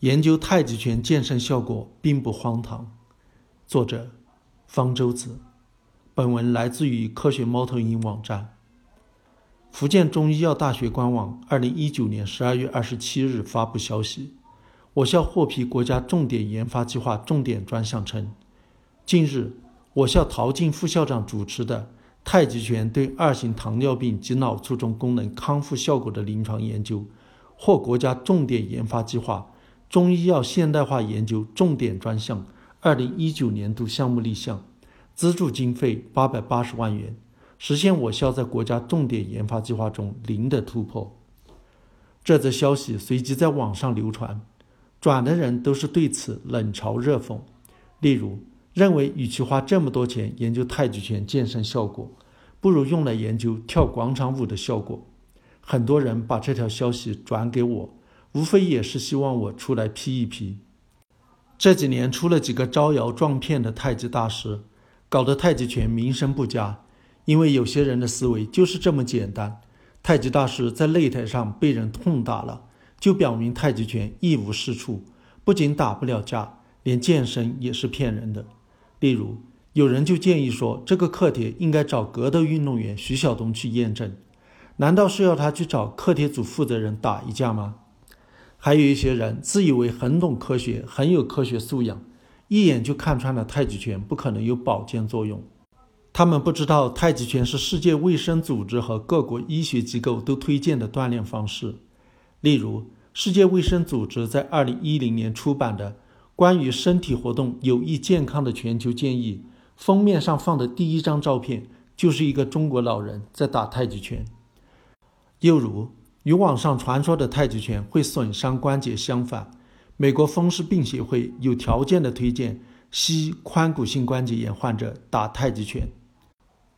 研究太极拳健身效果并不荒唐。作者：方舟子。本文来自于科学猫头鹰网站。福建中医药大学官网二零一九年十二月二十七日发布消息：我校获批国家重点研发计划重点专项称，近日，我校陶静副校长主持的太极拳对二型糖尿病及脑卒中功能康复效果的临床研究，获国家重点研发计划。中医药现代化研究重点专项，二零一九年度项目立项，资助经费八百八十万元，实现我校在国家重点研发计划中零的突破。这则消息随即在网上流传，转的人都是对此冷嘲热讽。例如，认为与其花这么多钱研究太极拳健身效果，不如用来研究跳广场舞的效果。很多人把这条消息转给我。无非也是希望我出来批一批。这几年出了几个招摇撞骗的太极大师，搞得太极拳名声不佳。因为有些人的思维就是这么简单：太极大师在擂台上被人痛打了，就表明太极拳一无是处，不仅打不了架，连健身也是骗人的。例如，有人就建议说，这个课题应该找格斗运动员徐晓东去验证。难道是要他去找课题组负责人打一架吗？还有一些人自以为很懂科学，很有科学素养，一眼就看穿了太极拳不可能有保健作用。他们不知道太极拳是世界卫生组织和各国医学机构都推荐的锻炼方式。例如，世界卫生组织在2010年出版的《关于身体活动有益健康的全球建议》，封面上放的第一张照片就是一个中国老人在打太极拳。又如，与网上传说的太极拳会损伤关节相反，美国风湿病协会有条件的推荐膝髋骨性关节炎患者打太极拳。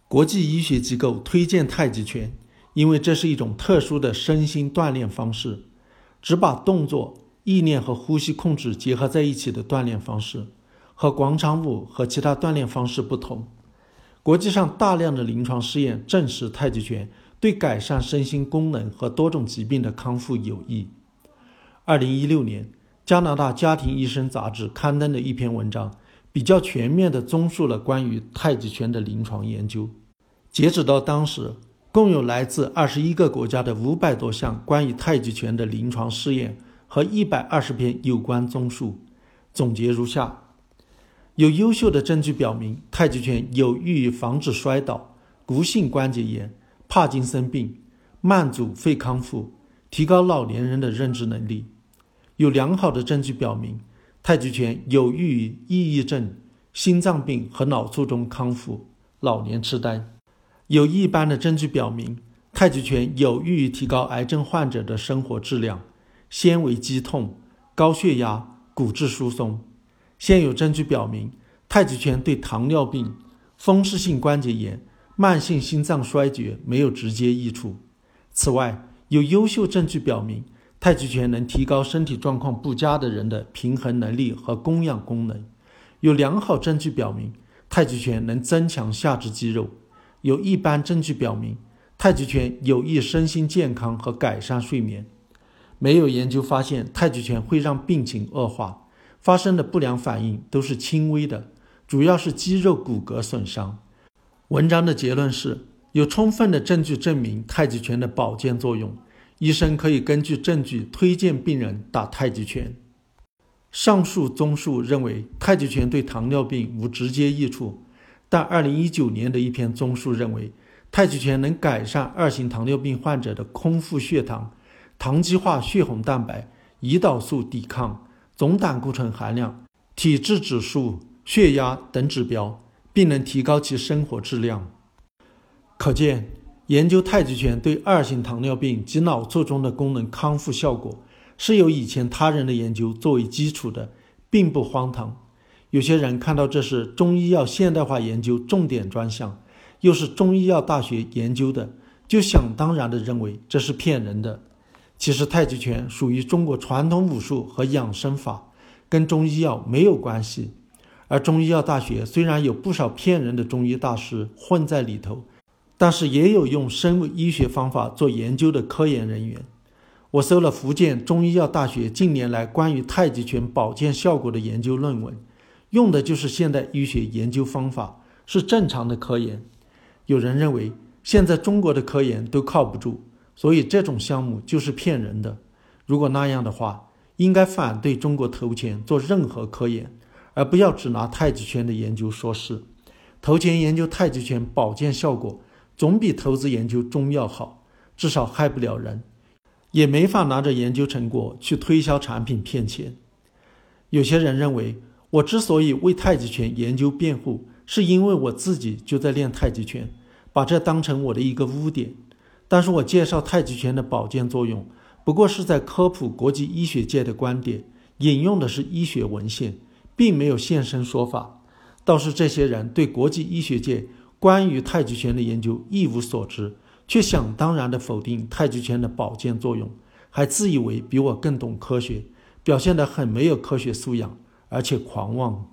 国际医学机构推荐太极拳，因为这是一种特殊的身心锻炼方式，只把动作、意念和呼吸控制结合在一起的锻炼方式，和广场舞和其他锻炼方式不同。国际上大量的临床试验证实太极拳。对改善身心功能和多种疾病的康复有益。二零一六年，加拿大家庭医生杂志刊登的一篇文章，比较全面地综述了关于太极拳的临床研究。截止到当时，共有来自二十一个国家的五百多项关于太极拳的临床试验和一百二十篇有关综述。总结如下：有优秀的证据表明，太极拳有益于防止摔倒、骨性关节炎。帕金森病、慢阻肺康复，提高老年人的认知能力。有良好的证据表明，太极拳有益于抑郁症、心脏病和脑卒中康复、老年痴呆。有一般的证据表明，太极拳有益于提高癌症患者的生活质量、纤维肌痛、高血压、骨质疏松。现有证据表明，太极拳对糖尿病、风湿性关节炎。慢性心脏衰竭没有直接益处。此外，有优秀证据表明，太极拳能提高身体状况不佳的人的平衡能力和供氧功能。有良好证据表明，太极拳能增强下肢肌肉。有一般证据表明，太极拳有益身心健康和改善睡眠。没有研究发现太极拳会让病情恶化，发生的不良反应都是轻微的，主要是肌肉骨骼损伤。文章的结论是有充分的证据证明太极拳的保健作用，医生可以根据证据推荐病人打太极拳。上述综述认为太极拳对糖尿病无直接益处，但2019年的一篇综述认为太极拳能改善二型糖尿病患者的空腹血糖、糖基化血红蛋白、胰岛素抵抗、总胆固醇含量、体质指数、血压等指标。并能提高其生活质量。可见，研究太极拳对二型糖尿病及脑卒中的功能康复效果是有以前他人的研究作为基础的，并不荒唐。有些人看到这是中医药现代化研究重点专项，又是中医药大学研究的，就想当然地认为这是骗人的。其实，太极拳属于中国传统武术和养生法，跟中医药没有关系。而中医药大学虽然有不少骗人的中医大师混在里头，但是也有用生物医学方法做研究的科研人员。我搜了福建中医药大学近年来关于太极拳保健效果的研究论文，用的就是现代医学研究方法，是正常的科研。有人认为现在中国的科研都靠不住，所以这种项目就是骗人的。如果那样的话，应该反对中国投钱做任何科研，而不要只拿太极拳的研究说事。投钱研究太极拳保健效果，总比投资研究中药好，至少害不了人。也没法拿着研究成果去推销产品骗钱。有些人认为，我之所以为太极拳研究辩护，是因为我自己就在练太极拳，把这当成我的一个污点。但是我介绍太极拳的保健作用，不过是在科普国际医学界的观点，引用的是医学文献，并没有现身说法。倒是这些人对国际医学界关于太极拳的研究一无所知。却想当然地否定太极拳的保健作用，还自以为比我更懂科学，表现得很没有科学素养，而且狂妄。